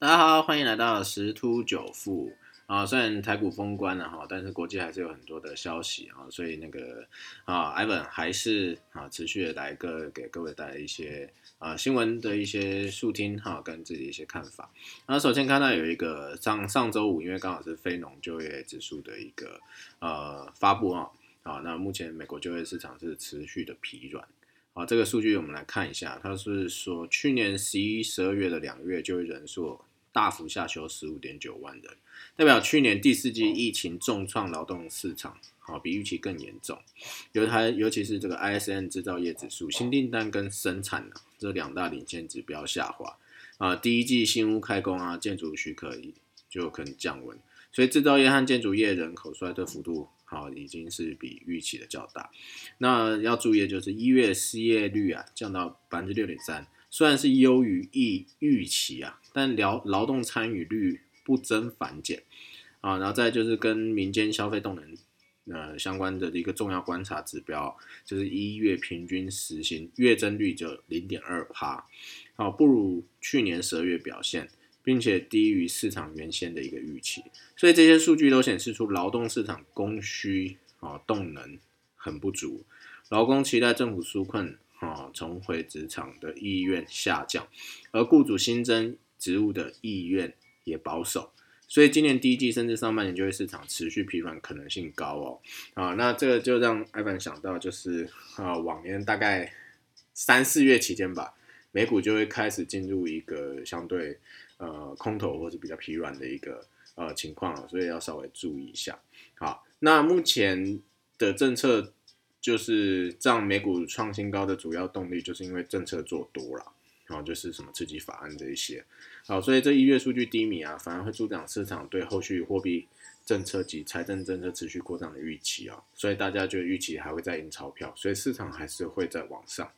大家好，欢迎来到十突九富啊。虽然台股封关了哈，但是国际还是有很多的消息啊，所以那个啊，Ivan 还是啊持续的来个给各位带来一些啊新闻的一些速听哈，跟自己一些看法。那首先看到有一个上上周五，因为刚好是非农就业指数的一个呃发布啊，啊，那目前美国就业市场是持续的疲软。啊，这个数据我们来看一下，它是说去年十一、十二月的两月就业人数。大幅下修十五点九万人，代表去年第四季疫情重创劳动市场，好比预期更严重。尤它尤其是这个 ISM 制造业指数新订单跟生产呢这两大领先指标下滑啊，第一季新屋开工啊，建筑许可就可能降温，所以制造业和建筑业人口衰退幅度好已经是比预期的较大。那要注意的就是一月失业率啊降到百分之六点三。虽然是优于预预期啊，但劳劳动参与率不增反减。啊，然后再就是跟民间消费动能呃相关的一个重要观察指标，就是一月平均实行月增率就零点二帕，好不如去年十二月表现，并且低于市场原先的一个预期，所以这些数据都显示出劳动市场供需啊动能很不足，劳工期待政府纾困。啊，重回职场的意愿下降，而雇主新增植物的意愿也保守，所以今年第一季甚至上半年就业市场持续疲软可能性高哦。啊，那这个就让艾凡想到，就是啊，往年大概三四月期间吧，美股就会开始进入一个相对呃空头或者比较疲软的一个呃情况所以要稍微注意一下。好，那目前的政策。就是让美股创新高的主要动力，就是因为政策做多了，然后就是什么刺激法案这一些，好，所以这一月数据低迷啊，反而会助长市场对后续货币政策及财政政策持续扩张的预期啊，所以大家就预期还会再印钞票，所以市场还是会在往上，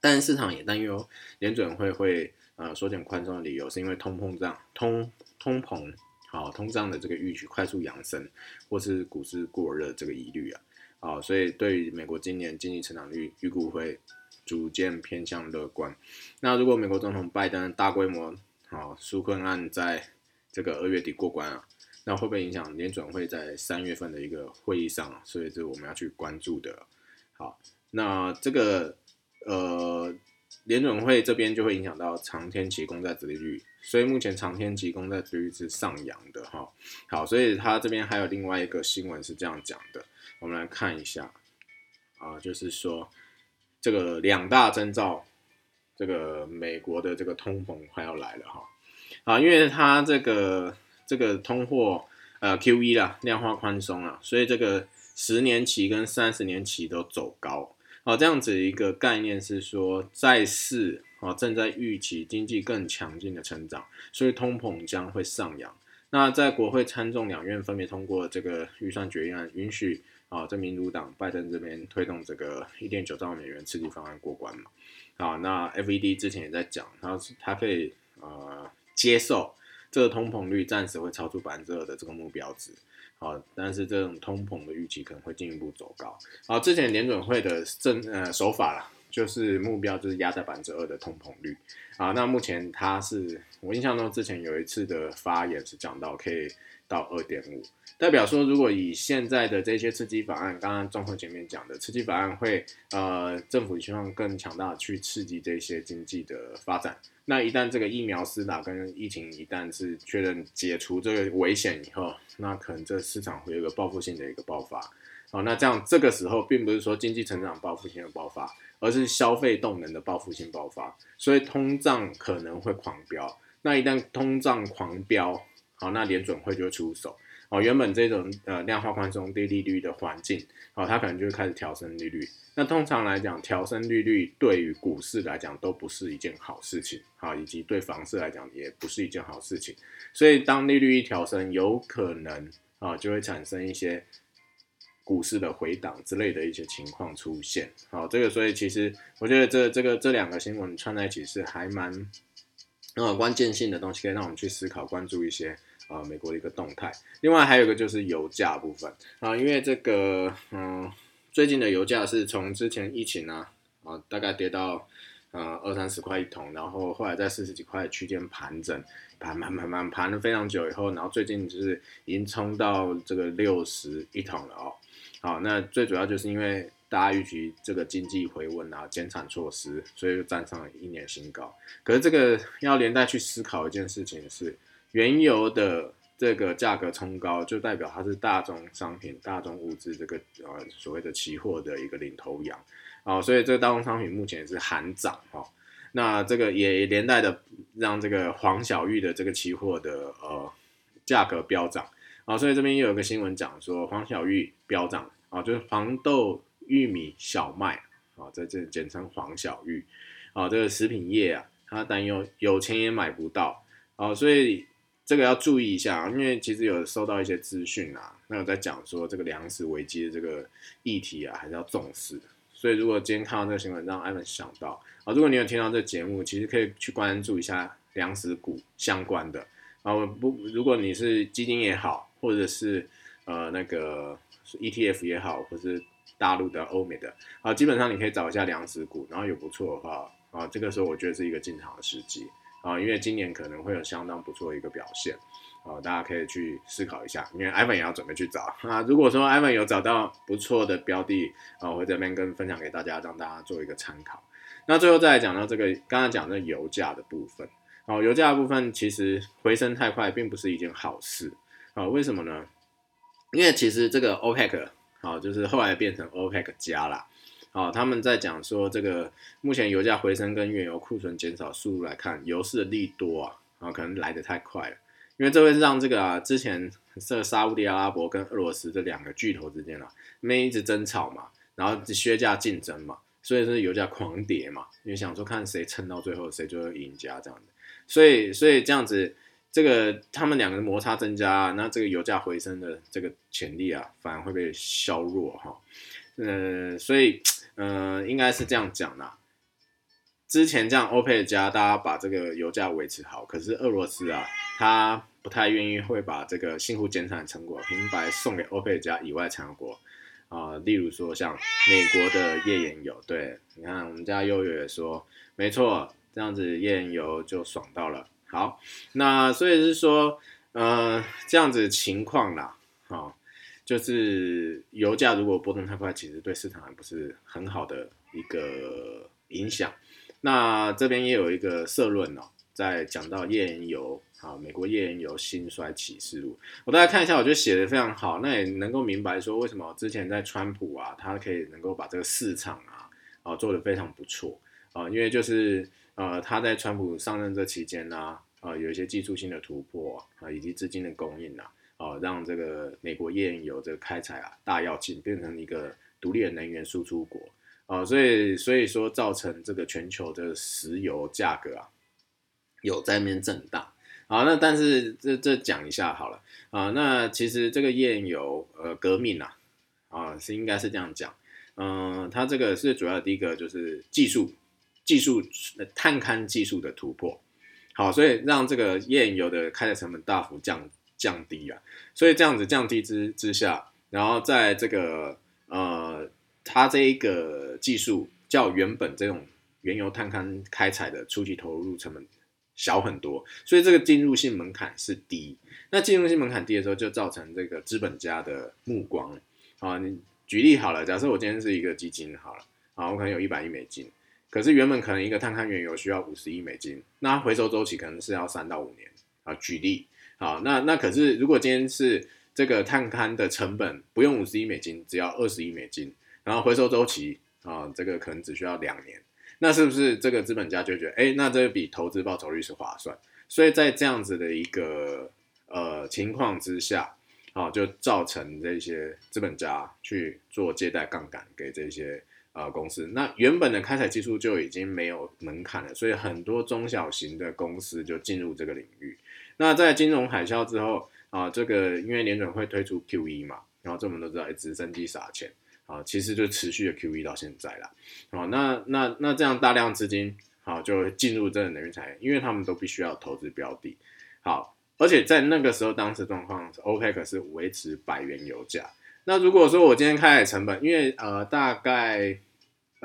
但市场也担忧联准会会呃缩减宽松的理由，是因为通膨胀、通通膨好通胀的这个预期快速扬升，或是股市过热这个疑虑啊。好，所以对于美国今年经济成长率预估会逐渐偏向乐观。那如果美国总统拜登大规模好纾困案在这个二月底过关啊，那会不会影响联准会在三月份的一个会议上？所以这是我们要去关注的。好，那这个呃联准会这边就会影响到长天期公债殖利率，所以目前长天期公债殖利率是上扬的哈。好，所以他这边还有另外一个新闻是这样讲的。我们来看一下，啊，就是说这个两大征兆，这个美国的这个通膨快要来了哈，啊，因为它这个这个通货呃 Q E 啦，量化宽松啊，所以这个十年期跟三十年期都走高，啊，这样子一个概念是说债市啊正在预期经济更强劲的成长，所以通膨将会上扬。那在国会参众两院分别通过这个预算决议案，允许。啊，这民主党拜登这边推动这个一点九兆美元刺激方案过关嘛？啊，那 FED 之前也在讲，他他可以呃接受这个通膨率暂时会超出百分之二的这个目标值，好，但是这种通膨的预期可能会进一步走高。好，之前联准会的政呃手法啦，就是目标就是压在百分之二的通膨率。啊，那目前他是我印象中之前有一次的发言是讲到可以。到二点五，代表说，如果以现在的这些刺激法案，刚刚综合前面讲的刺激法案会，呃，政府希望更强大去刺激这些经济的发展。那一旦这个疫苗施打跟疫情一旦是确认解除这个危险以后，那可能这市场会有一个报复性的一个爆发。哦，那这样这个时候并不是说经济成长报复性的爆发，而是消费动能的报复性爆发，所以通胀可能会狂飙。那一旦通胀狂飙，好，那联准会就出手。哦，原本这种呃量化宽松低利率的环境，哦，它可能就会开始调升利率。那通常来讲，调升利率对于股市来讲都不是一件好事情，好，以及对房市来讲也不是一件好事情。所以当利率一调升，有可能啊就会产生一些股市的回档之类的一些情况出现。好，这个所以其实我觉得这这个这两个新闻串在一起是还蛮。呃，关键性的东西可以让我们去思考、关注一些啊，美国的一个动态。另外还有一个就是油价部分啊，因为这个嗯，最近的油价是从之前疫情啊啊，大概跌到呃二三十块一桶，然后后来在四十几块区间盘整，盘盘盘盘盘了非常久以后，然后最近就是已经冲到这个六十一桶了哦。好，那最主要就是因为大家预期这个经济回温啊，减产措施，所以就站上了一年新高。可是这个要连带去思考一件事情是，原油的。这个价格冲高，就代表它是大宗商品、大宗物资这个呃所谓的期货的一个领头羊啊，所以这个大宗商品目前是喊涨哈，那这个也连带的让这个黄小玉的这个期货的呃价格飙涨啊，所以这边又有个新闻讲说黄小玉飙涨啊，就是黄豆、玉米、小麦啊，在这简称黄小玉啊，这个食品业啊，他担忧有钱也买不到啊，所以。这个要注意一下，因为其实有收到一些资讯啊，那有在讲说这个粮食危机的这个议题啊，还是要重视。所以如果今天看到这个新闻，让艾文想到啊，如果你有听到这节目，其实可以去关注一下粮食股相关的啊。不，如果你是基金也好，或者是呃那个 ETF 也好，或是大陆的、欧美的啊，基本上你可以找一下粮食股，然后有不错的话啊，这个时候我觉得是一个进场的时机。啊，因为今年可能会有相当不错的一个表现，啊，大家可以去思考一下。因为 Ivan 也要准备去找啊。如果说 Ivan 有找到不错的标的，啊，我会这边跟分享给大家，让大家做一个参考。那最后再来讲到这个，刚刚讲的油价的部分，哦，油价的部分其实回升太快，并不是一件好事，啊，为什么呢？因为其实这个 OPEC，好，就是后来变成 OPEC 加了。哦，他们在讲说这个目前油价回升跟原油库存减少速度来看，油市的利多啊，啊可能来得太快了，因为这会让这个啊之前这个沙地阿拉伯跟俄罗斯这两个巨头之间啊，没一直争吵嘛，然后削价竞争嘛，所以是油价狂跌嘛，因为想说看谁撑到最后谁就赢家这样的，所以所以这样子这个他们两个的摩擦增加，那这个油价回升的这个潜力啊，反而会被削弱哈，呃，所以。嗯，应该是这样讲啦。之前这样欧佩加，大家把这个油价维持好，可是俄罗斯啊，他不太愿意会把这个辛苦减产成果平白送给欧佩加以外产油国啊。例如说像美国的页岩油，对，你看我们家悠悠也说，没错，这样子页岩油就爽到了。好，那所以是说，呃，这样子情况啦，好。就是油价如果波动太快，其实对市场还不是很好的一个影响。那这边也有一个社论哦，在讲到页岩油啊，美国页岩油兴衰启示录，我大家看一下，我觉得写的非常好，那也能够明白说为什么之前在川普啊，他可以能够把这个市场啊啊做得非常不错啊，因为就是呃他在川普上任这期间呢，啊有一些技术性的突破啊，以及资金的供应啊。哦，让这个美国页岩油这个开采啊大跃进，变成一个独立的能源输出国哦，所以所以说造成这个全球的石油价格啊有在面震荡。好，那但是这这讲一下好了啊，那其实这个页岩油呃革命啊啊是应该是这样讲，嗯，它这个是主要第一个就是技术技术探勘技术的突破，好，所以让这个页岩油的开采成本大幅降。降低啊，所以这样子降低之之下，然后在这个呃，它这一个技术较原本这种原油探勘开采的初期投入成本小很多，所以这个进入性门槛是低。那进入性门槛低的时候，就造成这个资本家的目光啊。你举例好了，假设我今天是一个基金好了，啊，我可能有一百亿美金，可是原本可能一个探勘原油需要五十亿美金，那回收周期可能是要三到五年啊。举例。好，那那可是，如果今天是这个探勘的成本不用五十亿美金，只要二十亿美金，然后回收周期啊，这个可能只需要两年，那是不是这个资本家就觉得，哎，那这笔投资报酬率是划算？所以在这样子的一个呃情况之下，啊，就造成这些资本家去做借贷杠杆给这些呃公司，那原本的开采技术就已经没有门槛了，所以很多中小型的公司就进入这个领域。那在金融海啸之后啊，这个因为联准会推出 QE 嘛，然后这我们都知道，直升机撒钱啊，其实就持续的 QE 到现在了。好，那那那这样大量资金好就进入这个能源产业，因为他们都必须要投资标的。好，而且在那个时候，当时状况，OPEC 是维持百元油价。那如果说我今天开采成本，因为呃大概。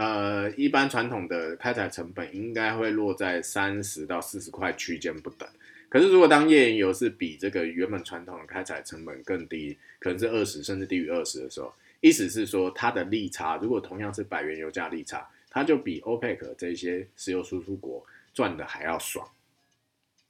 呃，一般传统的开采成本应该会落在三十到四十块区间不等。可是如果当页岩油是比这个原本传统的开采成本更低，可能是二十甚至低于二十的时候，意思是说它的利差，如果同样是百元油价利差，它就比 OPEC 这些石油输出国赚的还要爽。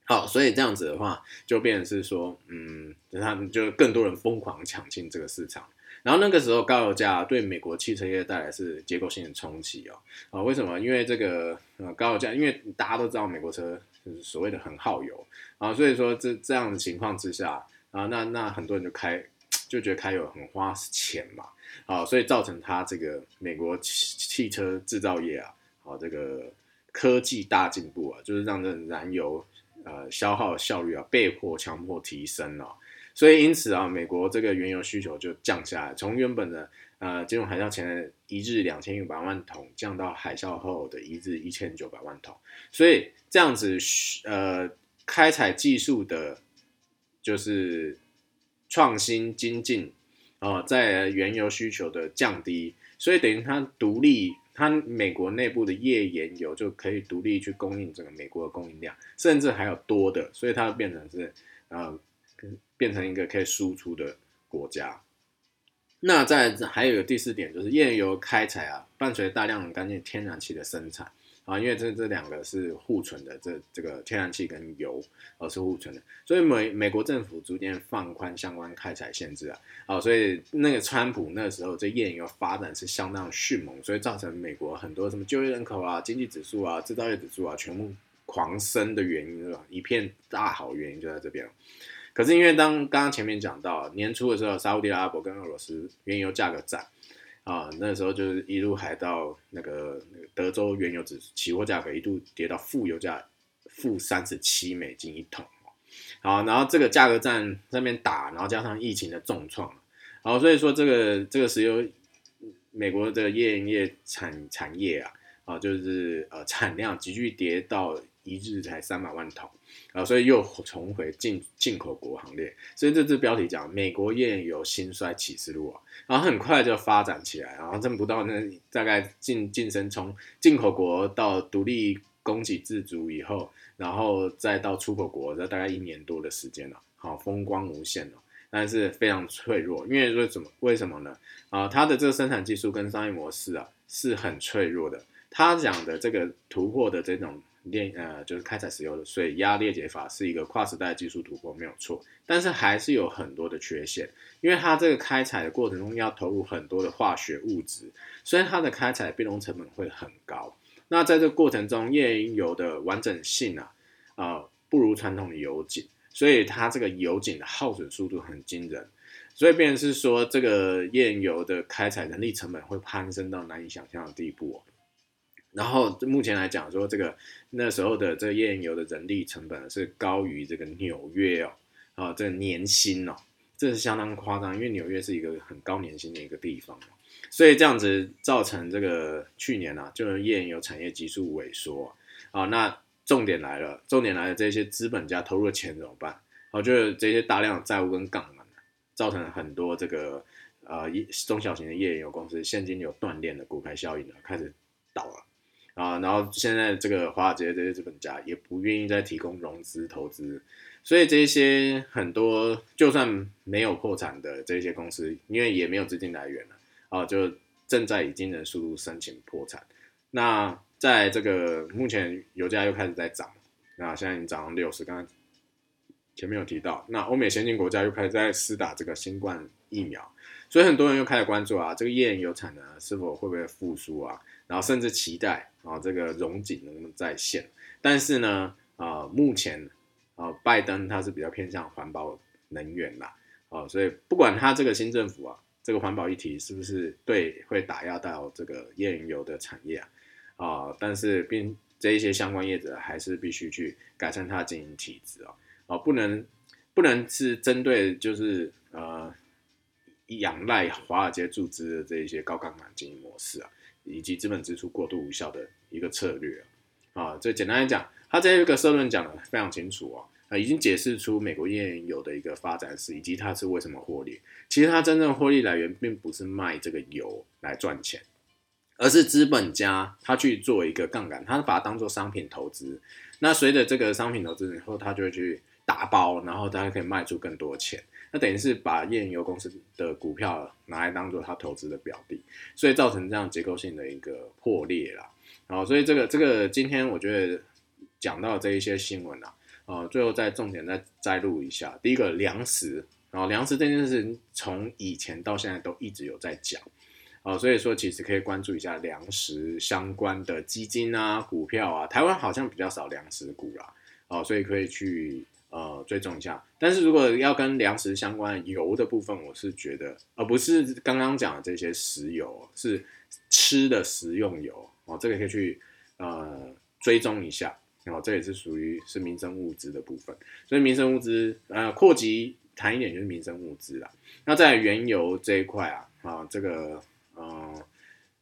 好，所以这样子的话，就变成是说，嗯，就他们就更多人疯狂抢进这个市场。然后那个时候高油价对美国汽车业带来是结构性的冲击哦。啊，为什么？因为这个呃高油价，因为大家都知道美国车就是所谓的很耗油啊，所以说这这样的情况之下啊，那那很多人就开就觉得开油很花钱嘛，啊，所以造成它这个美国汽汽车制造业啊，啊这个科技大进步啊，就是让这燃油呃消耗效率啊被迫强迫提升了。所以因此啊，美国这个原油需求就降下来，从原本的呃金融海啸前的一日两千五百万桶，降到海啸后的一日一千九百万桶。所以这样子呃开采技术的，就是创新精进啊，在原油需求的降低，所以等于它独立，它美国内部的页岩油就可以独立去供应整个美国的供应量，甚至还有多的，所以它变成是呃。变成一个可以输出的国家。那在还有一个第四点，就是页岩油开采啊，伴随大量干净天然气的生产啊，因为这这两个是互存的，这这个天然气跟油而是互存的，所以美美国政府逐渐放宽相关开采限制啊，啊，所以那个川普那时候这页岩油发展是相当迅猛，所以造成美国很多什么就业人口啊、经济指数啊、制造业指数啊全部狂升的原因是吧？一片大好原因就在这边。可是因为当刚刚前面讲到年初的时候，沙地阿拉伯跟俄罗斯原油价格战啊，那时候就是一路还到那个那个德州原油指期货价格一度跌到负油价负三十七美金一桶好，然后这个价格战那边打，然后加上疫情的重创，然后所以说这个这个石油美国的页岩业产产业啊啊，就是呃产量急剧跌到。一日才三百万桶啊，所以又重回进进口国行列。所以这次标题讲美国页岩油兴衰启示录啊，然后很快就发展起来，然后挣不到那大概晋晋升从进口国到独立供给自足以后，然后再到出口国，这大概一年多的时间了，好风光无限了，但是非常脆弱，因为说怎么为什么呢？啊，它的这个生产技术跟商业模式啊是很脆弱的。他讲的这个突破的这种。炼呃，就是开采石油的水压裂解法是一个跨时代技术突破，没有错，但是还是有很多的缺陷，因为它这个开采的过程中要投入很多的化学物质，所以它的开采变动成本会很高。那在这个过程中，页岩油的完整性啊，啊不如传统的油井，所以它这个油井的耗损速度很惊人，所以变是说这个页岩油的开采人力成本会攀升到难以想象的地步哦。然后目前来讲，说这个那时候的这个页岩油的人力成本是高于这个纽约哦，啊，这个年薪哦，这是相当夸张，因为纽约是一个很高年薪的一个地方所以这样子造成这个去年啊，就是页岩油产业急速萎缩啊。那重点来了，重点来了，这些资本家投入的钱怎么办？啊，就是这些大量的债务跟杠杆，造成很多这个呃中小型的页岩油公司现金流断裂的股牌效应呢，开始倒了。啊，然后现在这个华尔街这些资本家也不愿意再提供融资投资，所以这些很多就算没有破产的这些公司，因为也没有资金来源了，啊，就正在以惊人速度申请破产。那在这个目前油价又开始在涨，那现在已经涨到六十，刚刚前面有提到，那欧美先进国家又开始在施打这个新冠疫苗，所以很多人又开始关注啊，这个页岩油产能是否会不会复苏啊？然后甚至期待啊，这个融景能不能再现？但是呢，啊，目前啊，拜登他是比较偏向环保能源啦，啊，所以不管他这个新政府啊，这个环保议题是不是对会打压到这个页岩油的产业啊，啊，但是并这一些相关业者还是必须去改善它经营体制啊，啊，不能不能是针对就是呃仰赖华尔街注资的这一些高杠杆经营模式啊。以及资本支出过度无效的一个策略啊，这简单来讲，他这个社论讲的非常清楚哦，啊，已经解释出美国页岩油的一个发展史，以及它是为什么获利。其实它真正获利来源并不是卖这个油来赚钱，而是资本家他去做一个杠杆，他把它当做商品投资。那随着这个商品投资以后，他就会去打包，然后他可以卖出更多钱。那等于是把页岩油公司的股票拿来当做他投资的表的，所以造成这样结构性的一个破裂啦。然后，所以这个这个今天我觉得讲到这一些新闻啊，呃，最后再重点再摘录一下。第一个粮食，然后粮食这件事情从以前到现在都一直有在讲，哦，所以说其实可以关注一下粮食相关的基金啊、股票啊。台湾好像比较少粮食股啦，哦，所以可以去。呃，追踪一下。但是如果要跟粮食相关油的部分，我是觉得，而不是刚刚讲的这些石油，是吃的食用油哦，这个可以去呃追踪一下。然后这也是属于是民生物资的部分。所以民生物资呃扩及谈一点就是民生物资啦。那在原油这一块啊啊，这个呃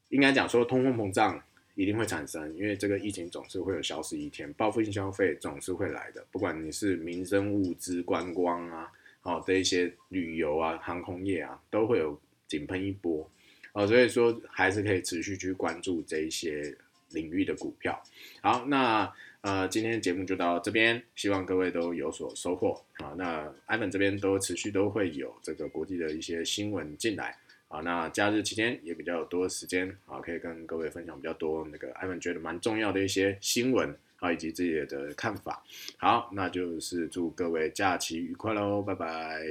应该讲说通货膨胀。一定会产生，因为这个疫情总是会有消失一天，报复性消费总是会来的。不管你是民生物资、观光啊，哦的一些旅游啊、航空业啊，都会有井喷一波，哦，所以说还是可以持续去关注这一些领域的股票。好，那呃今天节目就到这边，希望各位都有所收获啊。那艾文这边都持续都会有这个国际的一些新闻进来。啊，那假日期间也比较多时间啊，可以跟各位分享比较多那个艾文觉得蛮重要的一些新闻啊，以及自己的看法。好，那就是祝各位假期愉快喽，拜拜。